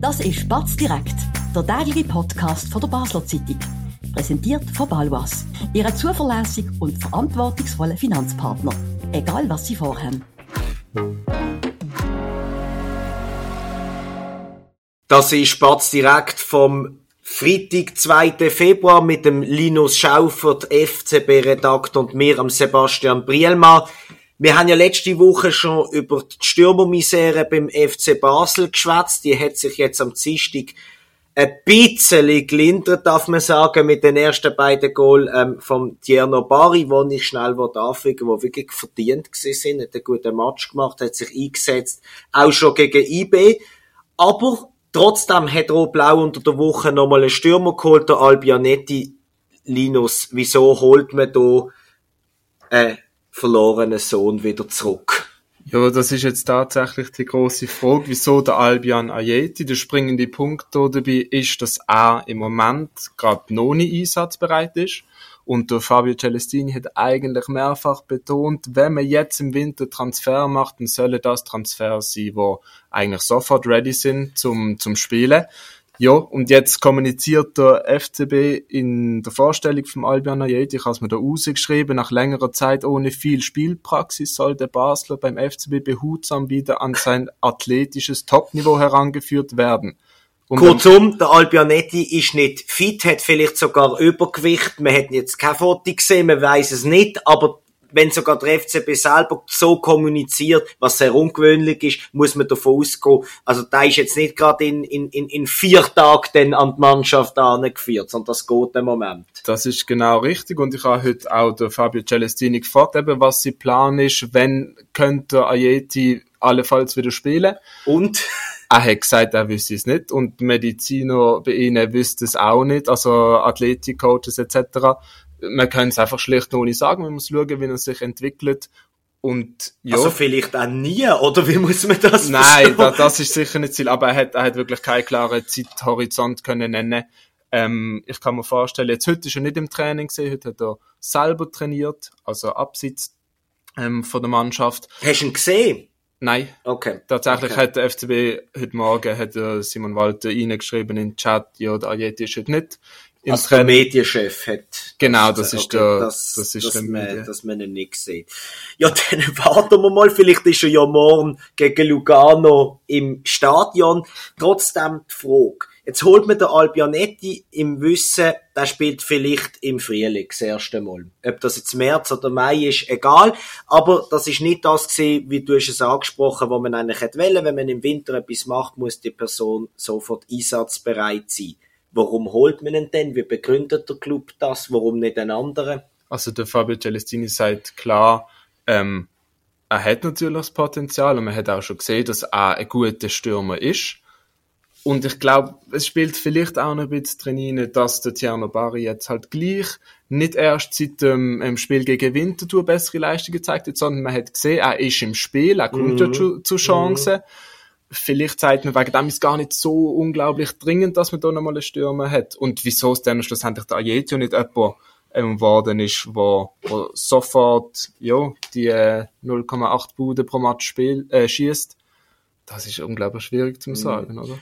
Das ist Batz direkt, der tägliche Podcast von der Basler Zeitung. Präsentiert von Balwas, Ihrem zuverlässigen und verantwortungsvollen Finanzpartner. Egal was Sie vorhaben. Das ist Batz direkt vom Freitag, 2. Februar mit dem Linus Schaufert, FCB-Redakteur und mir, am Sebastian Brielmann. Wir haben ja letzte Woche schon über die Stürmermisere beim FC Basel geschwätzt. Die hat sich jetzt am Dienstag ein bisschen gelindert, darf man sagen, mit den ersten beiden Goal ähm, vom Tierno Bari, wo ich schnell anfügen wo wirklich verdient sind, hat einen guten Match gemacht, hat sich eingesetzt, auch schon gegen IB. Aber trotzdem hat Rot-Blau unter der Woche nochmal einen Stürmer geholt, der Albianetti. Linus, wieso holt man da äh, verlorenen Sohn wieder zurück? Ja, das ist jetzt tatsächlich die große Frage, wieso der Albion Ayeti, der springende Punkt dabei ist, dass er im Moment gerade noch nicht einsatzbereit ist. Und der Fabio Celestini hat eigentlich mehrfach betont, wenn man jetzt im Winter Transfer macht, dann solle das Transfer sein, wo eigentlich sofort ready sind zum, zum Spielen. Ja, und jetzt kommuniziert der FCB in der Vorstellung vom Albion Ayeti, ich habe es mir da rausgeschrieben, nach längerer Zeit ohne viel Spielpraxis soll der Basler beim FCB behutsam wieder an sein athletisches Topniveau herangeführt werden. Und Kurzum, der Albianetti ist nicht fit, hat vielleicht sogar Übergewicht, man hat jetzt kein Foto gesehen, man weiß es nicht, aber wenn sogar der FCB selber so kommuniziert, was sehr ungewöhnlich ist, muss man davon ausgehen. Also da ist jetzt nicht gerade in, in, in, in vier Tagen dann an die Mannschaft angeführt, sondern das geht im Moment. Das ist genau richtig und ich habe heute auch der Fabio Celestini gefragt, eben, was sein Plan ist, wenn könnte Ayeti allenfalls wieder spielen. Und? Er hat gesagt, er wüsste es nicht und Mediziner bei ihnen wüssten es auch nicht, also Athletikcoaches etc man kann es einfach schlecht noch nicht sagen, man muss schauen, wie er sich entwickelt. Und, ja. Also vielleicht auch nie, oder wie muss man das Nein, da, das ist sicher nicht Ziel, aber er hat, er hat wirklich keinen klaren Zeithorizont können nennen. Ähm, ich kann mir vorstellen, jetzt heute ist er nicht im Training gesehen, heute hat er selber trainiert, also abseits ähm, von der Mannschaft. Hast du ihn gesehen? Nein. Okay. Tatsächlich okay. hat der FCB heute Morgen hat Simon Walter reingeschrieben in den Chat, ja, der Ajeti ist heute nicht im also der Medienchef hat. Genau, das ist okay, der, das, das ist dass, man, dass man ihn nicht sieht. Ja, dann warten wir mal. Vielleicht ist er ja morgen gegen Lugano im Stadion. Trotzdem die Frage. Jetzt holt man den Albianetti im Wissen, der spielt vielleicht im Frühling das erste Mal. Ob das jetzt März oder Mai ist, egal. Aber das ist nicht das gewesen, wie du es angesprochen, wo man eigentlich hätte wollen. Wenn man im Winter etwas macht, muss die Person sofort einsatzbereit sein. Warum holt man ihn denn? Wie begründet der Club das? Warum nicht einen anderen? Also der Fabio Celestini sagt klar, ähm, er hat natürlich das Potenzial und man hat auch schon gesehen, dass er ein guter Stürmer ist. Und ich glaube, es spielt vielleicht auch noch ein bisschen drin, dass der Tierno Bari jetzt halt gleich nicht erst seit dem ähm, Spiel gegen Winterthur bessere Leistungen gezeigt hat, sondern man hat gesehen, er ist im Spiel, er kommt mhm. ja zu, zu Chancen. Mhm vielleicht sagt man, wegen dem ist gar nicht so unglaublich dringend, dass man da nochmal einen Stürmer hat. Und wieso es dann schlussendlich der Ajetio nicht jemand ähm, geworden ist, wo, wo sofort ja, die äh, 0,8 Bude pro Match spiel, äh, schießt, das ist unglaublich schwierig zu mhm. sagen, oder?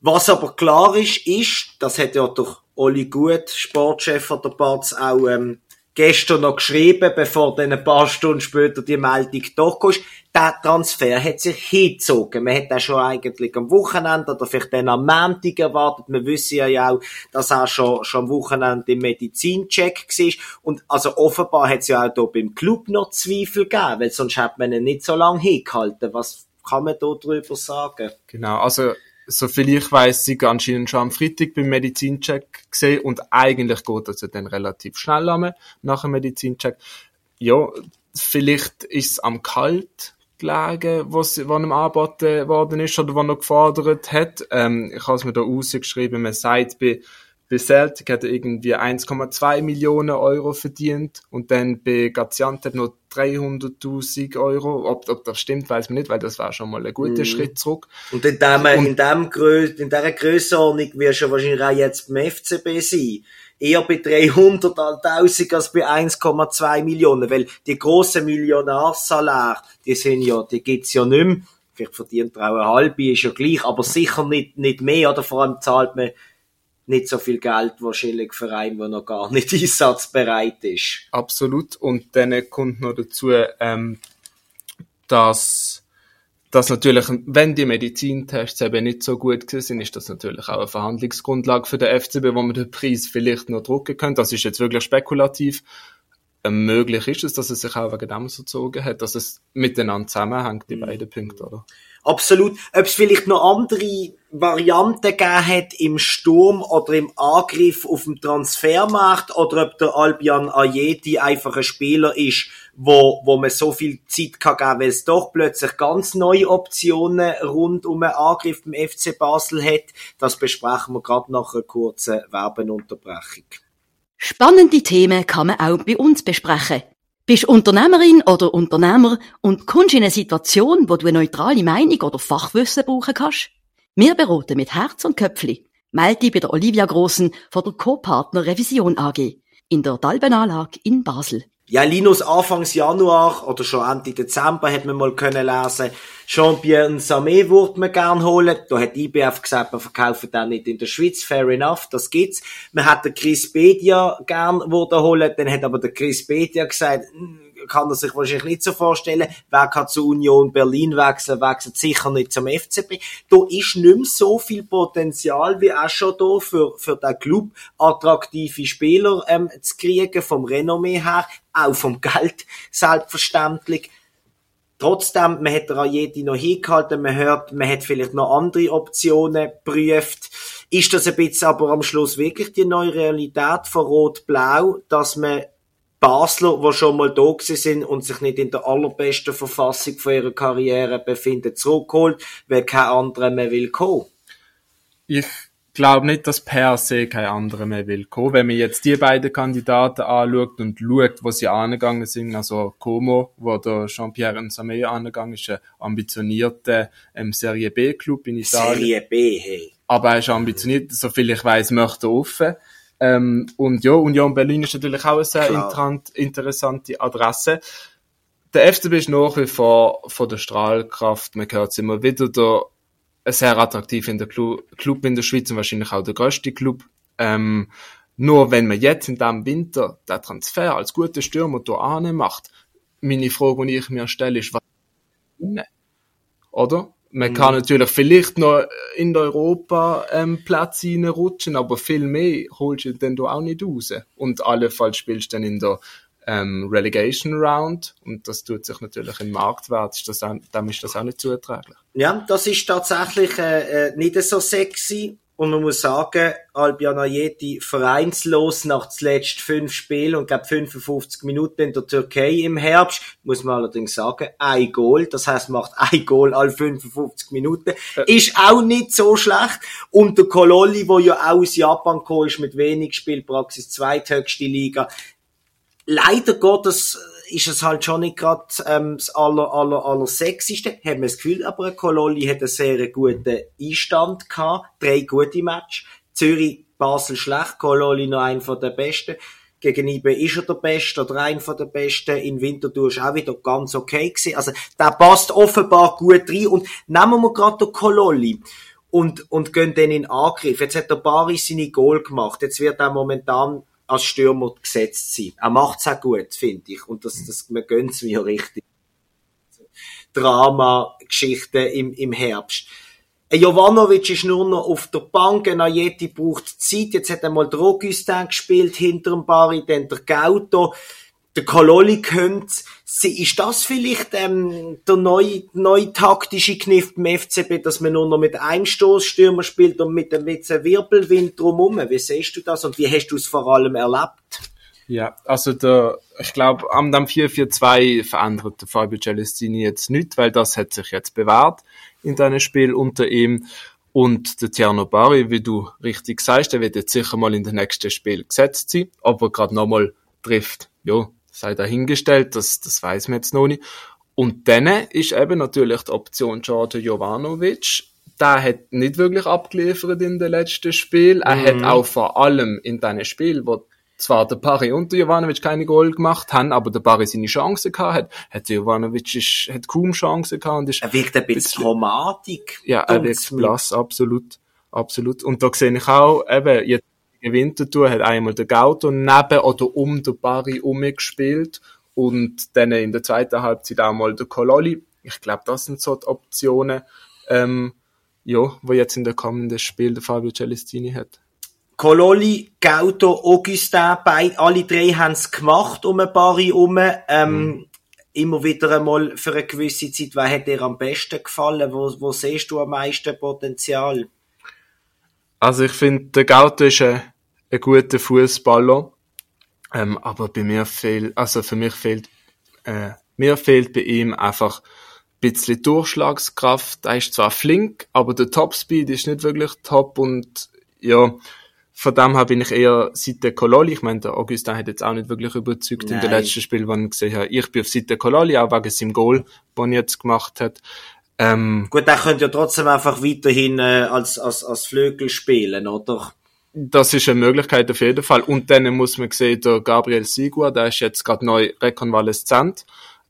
Was aber klar ist, ist, das hat ja durch Oli Gut, Sportchef der Batz, auch ähm, gestern noch geschrieben, bevor dann ein paar Stunden später die Meldung durchkam. Der Transfer hat sich hingezogen. Man hat auch schon eigentlich am Wochenende oder vielleicht dann am Montag erwartet. Wir wissen ja auch, dass er schon, schon am Wochenende im Medizincheck war. Und also offenbar hat es ja auch hier beim Club noch Zweifel gegeben, weil sonst hat man ihn nicht so lange hingehalten. Was kann man da drüber sagen? Genau, also so viel ich weiß, sie anscheinend schon am Freitag beim Medizincheck gesehen und eigentlich geht das ja dann relativ schnell an, nach dem Medizincheck. Ja, vielleicht ist es am Kalt gelegen, was, was ihm angeboten worden ist oder was er gefordert hat. Ähm, ich habe es mir da rausgeschrieben, man sagt bei bei Celtic hat er irgendwie 1,2 Millionen Euro verdient und dann bei Gaziantep noch 300.000 Euro. Ob, ob das stimmt, weiß man nicht, weil das war schon mal ein guter mm. Schritt zurück. Und in, dem, und, in, dem Grö in dieser Grössenordnung wirst du wahrscheinlich auch jetzt beim FCB sein. Eher bei 300.000 als bei 1,2 Millionen, weil die grossen Millionärsaläre, die sind ja, die gibt's ja nicht mehr vielleicht verdient er auch eine halbe, ist ja gleich, aber sicher nicht, nicht mehr, oder vor allem zahlt man nicht so viel Geld wahrscheinlich für einen, der noch gar nicht einsatzbereit ist. Absolut. Und dann kommt noch dazu, ähm, dass, dass natürlich, wenn die Medizintests eben nicht so gut sind, ist das natürlich auch eine Verhandlungsgrundlage für den FCB, wo man den Preis vielleicht noch drucken könnte. Das ist jetzt wirklich spekulativ. Möglich ist es, dass es sich auch wegen dem so gezogen hat, dass es miteinander zusammenhängt, die mhm. beiden Punkte, oder? Absolut. Ob es vielleicht noch andere Varianten gegeben hat im Sturm oder im Angriff auf dem Transfermarkt oder ob der Albion Ayeti einfach ein Spieler ist, wo, wo man so viel Zeit kann geben, weil es doch plötzlich ganz neue Optionen rund um einen Angriff beim FC Basel hat. Das besprechen wir gerade nach einer kurzen Werbenunterbrechung. Spannende Themen kann man auch bei uns besprechen. Bist Unternehmerin oder Unternehmer und kommst in eine Situation, wo du eine neutrale Meinung oder Fachwissen brauchen kannst? Wir beraten mit Herz und Köpfli. Melde dich bei der Olivia Grossen von der Co-Partner Revision AG in der Dalbenanlage in Basel. Ja, Linus, Anfangs Januar oder schon Ende Dezember hat man mal können lesen, Jean-Pierre Samé würde man gern holen. Da hat IBF gesagt, wir verkaufen den nicht in der Schweiz. Fair enough, das gibt's. Man hat den Chris Bedia gern würde holen. Dann hat aber der Chris Bedia gesagt, kann er sich wahrscheinlich nicht so vorstellen. Wer kann zur Union Berlin wechseln, wechselt sicher nicht zum FCB. Da ist nicht mehr so viel Potenzial wie auch schon da für, für den Club attraktive Spieler ähm, zu kriegen, vom Renommee her, auch vom Geld selbstverständlich. Trotzdem, man hat Rajeti noch hingehalten, man hört, man hat vielleicht noch andere Optionen geprüft. Ist das ein bisschen aber am Schluss wirklich die neue Realität von Rot-Blau, dass man Basler, die schon mal da sind und sich nicht in der allerbesten Verfassung von ihrer Karriere befinden, zurückholt, weil kein anderer mehr will kommen. Ich glaube nicht, dass per se kein anderer mehr will kommen. Wenn man jetzt die beiden Kandidaten anschaut und schaut, wo sie angegangen sind, also Como, wo der Jean-Pierre Nsamé angegangen ist, ein ambitionierter ähm, Serie B-Club in Italien. Serie B, hey. Aber er ist ambitioniert, soviel ich weiß, möchte er offen. Ähm, und ja, Union Berlin ist natürlich auch eine sehr interessante Adresse. Der FCB ist nach wie vor von der Strahlkraft, man hört es immer wieder, der, sehr attraktiv in der Clu Club in der Schweiz und wahrscheinlich auch der größte Club. Ähm, nur wenn man jetzt in diesem Winter den Transfer als guter Stürmer hier macht, meine Frage, die ich mir stelle, ist, was oder? Man kann mhm. natürlich vielleicht noch in Europa ähm, Platz reinrutschen, aber viel mehr holst du dann auch nicht raus. Und allenfalls spielst du dann in der ähm, Relegation Round und das tut sich natürlich im Marktwert, ist das auch, dem ist das auch nicht zuträglich. Ja, das ist tatsächlich äh, äh nicht so sexy und man muss sagen, Albion Ayeti vereinslos nach zuletzt fünf Spielen und glaube 55 Minuten in der Türkei im Herbst. Muss man allerdings sagen, ein Goal. Das heißt, macht ein Goal alle 55 Minuten. Äh. Ist auch nicht so schlecht. Und der Kololi, wo ja auch aus Japan gekommen ist mit wenig Spielpraxis, zweithöchste Liga. Leider Gottes ist es halt schon nicht gerade ähm, das aller, aller, aller sexyste. Haben wir das Gefühl, aber Kololi hat einen sehr guten Einstand gehabt. Drei gute Matches. Zürich, Basel schlecht, Kololi noch ein von der besten. Gegen IBE ist er der Beste oder ein von der Besten. In Winterthur ist auch wieder ganz okay gewesen. Also, der passt offenbar gut rein. Und nehmen wir gerade den Kololi und, und gehen dann in Angriff. Jetzt hat der Baris seine Goal gemacht. Jetzt wird er momentan als Stürmer gesetzt sein. Er macht's auch gut, finde ich. Und das, das, man gönnt's mir richtig. Drama-Geschichten im, im Herbst. Jovanovic ist nur noch auf der Bank, ein Ajeti braucht Zeit. Jetzt hat er mal der Augustin gespielt hinter dem Bari, dann der Gauto der Kololi kommt. Ist das vielleicht ähm, der neue, neue taktische Kniff beim FCB, dass man nur noch mit einem Stoßstürmer spielt und mit einem Wirbelwind drumherum? Wie siehst du das und wie hast du es vor allem erlebt? Ja, also der, ich glaube, am 4-4-2 verändert der Fabio Celestini jetzt nicht, weil das hat sich jetzt bewährt in deinem Spiel unter ihm. Und der Tierno Bari, wie du richtig sagst, der wird jetzt sicher mal in den nächsten Spiel gesetzt sein, ob er gerade nochmal trifft. Ja, sei dahingestellt, das, das weiß man jetzt noch nicht. Und dann ist eben natürlich die Option Jordan Jovanovic. Der hat nicht wirklich abgeliefert in den letzten Spiel. Er mhm. hat auch vor allem in diesen Spielen, wo zwar der Pari und der Jovanovic keine Goal gemacht haben, aber der Pari seine Chance gehabt hat, hat der Jovanovic ist, hat kaum Chance gehabt und ist Er wirkt ein bisschen Dramatik. ja, er wirkt blass, absolut, absolut. Und da sehe ich auch, eben, jetzt gegen Winterthur hat einmal der Gauto neben oder um den Barry umgespielt und dann in der zweiten Halbzeit auch mal der Kololi. Ich glaube, das sind so die Optionen, ähm, ja, wo jetzt in der kommenden Spiel der Fabio Celestini hat. Kololi, Gauto, Augustin, beid, alle drei haben es gemacht um ein paar um. Ähm, Immer wieder einmal für eine gewisse Zeit. Wer hat dir am besten gefallen? Wo, wo siehst du am meisten Potenzial? Also ich finde, der Gauto ist ein, ein guter Fußballer, ähm, aber bei mir fehlt, also für mich fehlt, äh, mir fehlt bei ihm einfach ein bisschen Durchschlagskraft. Er ist zwar flink, aber der Topspeed ist nicht wirklich top und ja, von dem her bin ich eher Seite Kololi. Ich meine, der Augustin hat jetzt auch nicht wirklich überzeugt in Nein. den letzten Spiel, wo ich gesehen habe. Ich bin auf Seite Kololi, auch wegen seinem Goal, den er jetzt gemacht hat. Ähm, Gut, er könnte ja trotzdem einfach weiterhin äh, als, als, als Flügel spielen, oder? Das ist eine Möglichkeit auf jeden Fall. Und dann muss man sehen, der Gabriel Sigur, der ist jetzt gerade neu rekonvaleszent.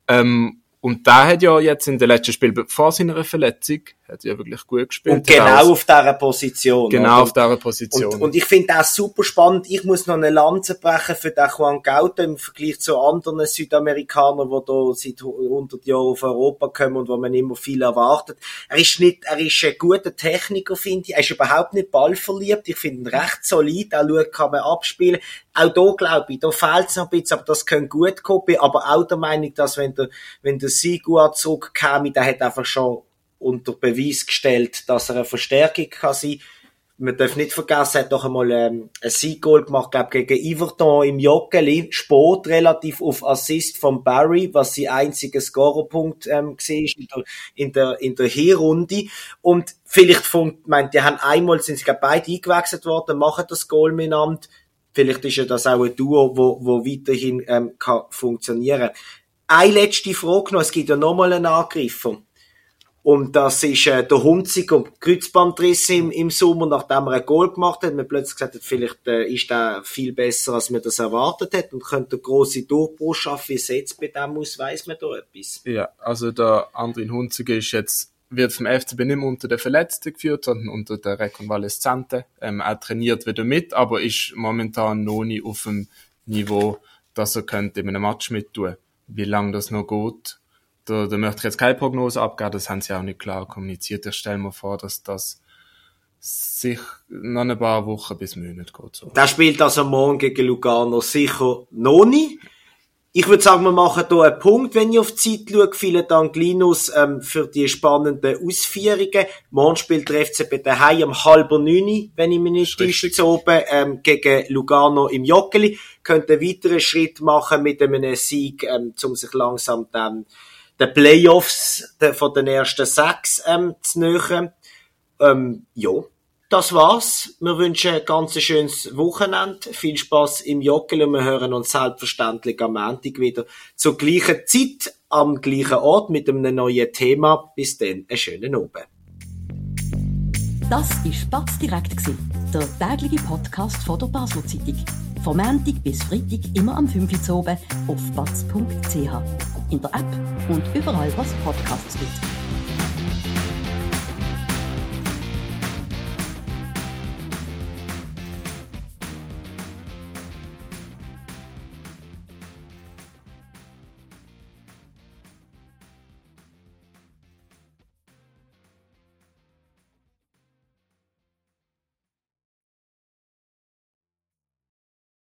Ähm, und der hat ja jetzt in den letzten Spiel vor seiner Verletzung, hat ja wirklich gut gespielt. Und genau auch- auf dieser Position. genau oder? auf dieser Position. Und, und ich finde das super spannend. Ich muss noch eine Lanze brechen für den Juan Gauto im Vergleich zu anderen Südamerikanern, die da seit 100 Jahren auf Europa kommen und wo man immer viel erwartet. Er ist nicht, er ist ein guter Techniker, finde ich. Er ist überhaupt nicht ballverliebt. Ich finde ihn recht solid. Auch schaut, kann man abspielen. Auch da glaube ich, da fehlt es noch ein bisschen, aber das könnte gut kommen. Aber auch der Meinung, dass wenn der, wenn der Sigur zurückkäme, der hat einfach schon unter Beweis gestellt, dass er eine Verstärkung kann sein man darf nicht vergessen, er hat doch einmal ähm, ein Sieggoal gemacht, glaub, gegen Iverton im Joggeli, Sport relativ auf Assist von Barry, was sein einziger Scorerpunkt ähm, war in der, in der, in der Hinrunde. Und vielleicht funkt, meint, die haben einmal, sind sie glaub, beide eingewechselt worden, machen das Goal miteinander. Vielleicht ist ja das auch ein Duo, wo, wo weiterhin ähm, kann funktionieren. Eine letzte Frage noch, es gibt ja nochmal einen Angreifer. Und das ist äh, der Hunziger Kreuzbandriss im, im Sommer, nachdem er ein Goal gemacht hat. Man plötzlich gesagt hat, vielleicht äh, ist er viel besser, als man das erwartet hat und könnte einen grossen Durchbruch schaffen. Wie sieht's bei dem aus? Weiss man da etwas? ja, also der Andrin Hunziger ist jetzt, wird vom FCB nicht mehr unter den Verletzten geführt, sondern unter den Rekonvaleszenten. Ähm, er trainiert wieder mit, aber ist momentan noch nicht auf dem Niveau, dass er könnte in einem Match mit tun. Wie lange das noch geht, da, da möchte ich jetzt keine Prognose abgeben, das haben sie auch nicht klar kommuniziert. Ich stelle mir vor, dass das sich noch ein paar Wochen bis Monate geht. So. Der spielt also morgen gegen Lugano sicher noch nicht. Ich würde sagen, wir machen hier einen Punkt, wenn ich auf die Zeit schaue. Vielen Dank, Linus, ähm, für die spannenden Ausführungen. Morgen spielt der FCB daheim um halb neun, wenn ich mich nicht täusche, oben, ähm, gegen Lugano im Joggeli. Könnt einen weiteren Schritt machen mit einem Sieg, ähm, um sich langsam dann den Playoffs der, von den ersten sechs ähm, zu nähern. Ähm, ja, das war's. Wir wünschen ein ganz schönes Wochenende. Viel Spaß im Joggen und wir hören uns selbstverständlich am Montag wieder zur gleichen Zeit, am gleichen Ort mit einem neuen Thema. Bis dann, einen schönen Abend. Das war Spatz direkt, der tägliche Podcast von der Basler Zeitung. Vom Montag bis Freitag immer am 5 Uhr oben auf batz.ch. In der App und überall, was Podcasts gibt.